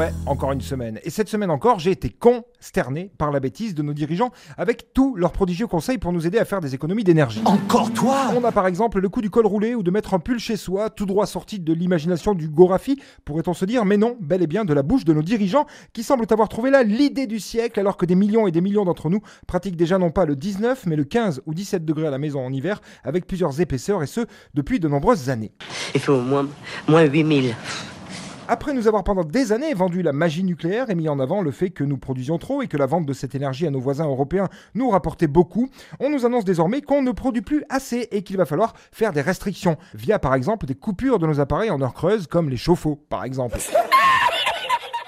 ouais, encore une semaine. Et cette semaine encore, j'ai été consterné par la bêtise de nos dirigeants avec tous leurs prodigieux conseils pour nous aider à faire des économies d'énergie. Encore toi On a par exemple le coup du col roulé ou de mettre un pull chez soi, tout droit sorti de l'imagination du Gorafi, pourrait-on se dire, mais non, bel et bien de la bouche de nos dirigeants qui semblent avoir trouvé là l'idée du siècle alors que des millions et des millions d'entre nous pratiquent déjà non pas le 19 mais le 15 ou 17 degrés à la maison en hiver avec plusieurs épaisseurs et ce depuis de nombreuses années. Il fait au moins, moins 8000. Après nous avoir pendant des années vendu la magie nucléaire et mis en avant le fait que nous produisions trop et que la vente de cette énergie à nos voisins européens nous rapportait beaucoup, on nous annonce désormais qu'on ne produit plus assez et qu'il va falloir faire des restrictions, via par exemple des coupures de nos appareils en heure creuse comme les chauffe-eau par exemple.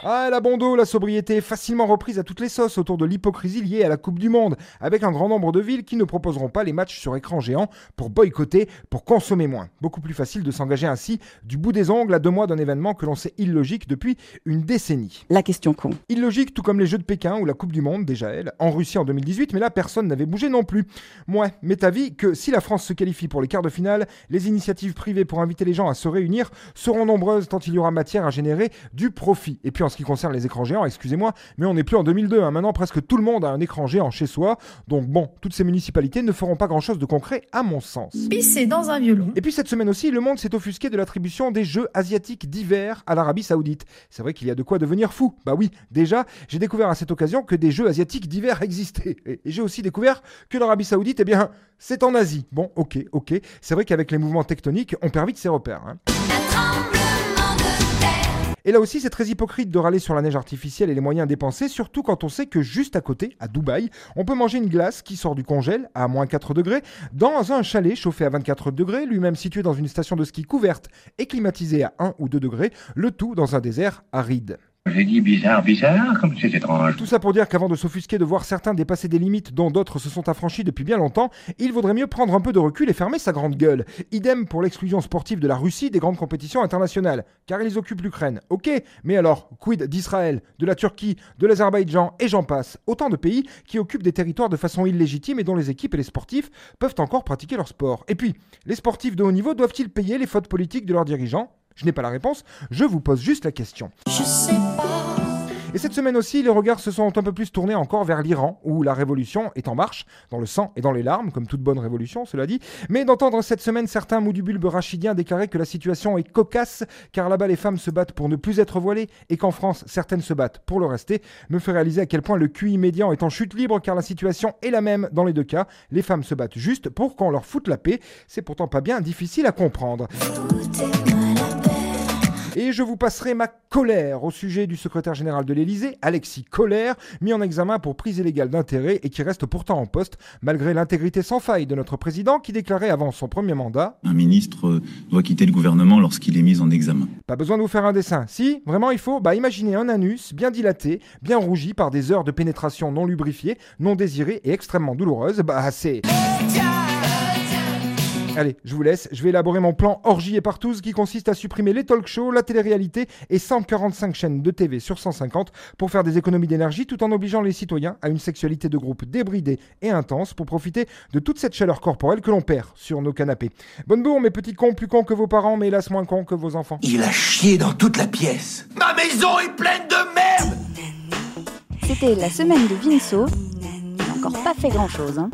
Ah, la bondo, la sobriété, facilement reprise à toutes les sauces autour de l'hypocrisie liée à la Coupe du Monde, avec un grand nombre de villes qui ne proposeront pas les matchs sur écran géant pour boycotter, pour consommer moins. Beaucoup plus facile de s'engager ainsi du bout des ongles à deux mois d'un événement que l'on sait illogique depuis une décennie. La question con. Illogique tout comme les Jeux de Pékin ou la Coupe du Monde, déjà elle, en Russie en 2018, mais là personne n'avait bougé non plus. Moi, m'est avis que si la France se qualifie pour les quarts de finale, les initiatives privées pour inviter les gens à se réunir seront nombreuses tant il y aura matière à générer du profit. Et puis en ce qui concerne les écrans géants, excusez-moi, mais on n'est plus en 2002. hein. Maintenant, presque tout le monde a un écran géant chez soi. Donc bon, toutes ces municipalités ne feront pas grand-chose de concret à mon sens. Pisser dans un violon. Et puis cette semaine aussi, le monde s'est offusqué de l'attribution des Jeux asiatiques d'hiver à l'Arabie Saoudite. C'est vrai qu'il y a de quoi devenir fou. Bah oui, déjà, j'ai découvert à cette occasion que des Jeux asiatiques d'hiver existaient. Et j'ai aussi découvert que l'Arabie Saoudite, eh bien, c'est en Asie. Bon, ok, ok. C'est vrai qu'avec les mouvements tectoniques, on perd vite ses repères. hein. Et là aussi, c'est très hypocrite de râler sur la neige artificielle et les moyens dépensés, surtout quand on sait que juste à côté, à Dubaï, on peut manger une glace qui sort du congèle à moins 4 degrés dans un chalet chauffé à 24 degrés, lui-même situé dans une station de ski couverte et climatisée à 1 ou 2 degrés, le tout dans un désert aride. J'ai dit bizarre, bizarre, comme c'est étrange. Tout ça pour dire qu'avant de s'offusquer de voir certains dépasser des limites dont d'autres se sont affranchis depuis bien longtemps, il vaudrait mieux prendre un peu de recul et fermer sa grande gueule. Idem pour l'exclusion sportive de la Russie des grandes compétitions internationales, car ils occupent l'Ukraine. Ok, mais alors, quid d'Israël, de la Turquie, de l'Azerbaïdjan et j'en passe Autant de pays qui occupent des territoires de façon illégitime et dont les équipes et les sportifs peuvent encore pratiquer leur sport. Et puis, les sportifs de haut niveau doivent-ils payer les fautes politiques de leurs dirigeants? Je n'ai pas la réponse, je vous pose juste la question. Et cette semaine aussi, les regards se sont un peu plus tournés encore vers l'Iran, où la révolution est en marche, dans le sang et dans les larmes, comme toute bonne révolution, cela dit. Mais d'entendre cette semaine certains mous du bulbe rachidien déclarer que la situation est cocasse, car là-bas les femmes se battent pour ne plus être voilées, et qu'en France certaines se battent pour le rester, me fait réaliser à quel point le QI médian est en chute libre, car la situation est la même dans les deux cas. Les femmes se battent juste pour qu'on leur foute la paix. C'est pourtant pas bien difficile à comprendre. Et je vous passerai ma colère au sujet du secrétaire général de l'Élysée, Alexis Colère, mis en examen pour prise illégale d'intérêt et qui reste pourtant en poste, malgré l'intégrité sans faille de notre président qui déclarait avant son premier mandat Un ministre doit quitter le gouvernement lorsqu'il est mis en examen. Pas besoin de vous faire un dessin. Si, vraiment il faut, bah imaginez un anus bien dilaté, bien rougi par des heures de pénétration non lubrifiées, non désirées et extrêmement douloureuses, bah c'est... Allez, je vous laisse, je vais élaborer mon plan orgie et partouze qui consiste à supprimer les talk shows, la télé-réalité et 145 chaînes de TV sur 150 pour faire des économies d'énergie tout en obligeant les citoyens à une sexualité de groupe débridée et intense pour profiter de toute cette chaleur corporelle que l'on perd sur nos canapés. Bonne bourre, mes petits cons, plus cons que vos parents, mais hélas moins cons que vos enfants. Il a chié dans toute la pièce. Ma maison est pleine de merde C'était la semaine de Vinceau. Il n'a encore pas fait grand chose. Hein.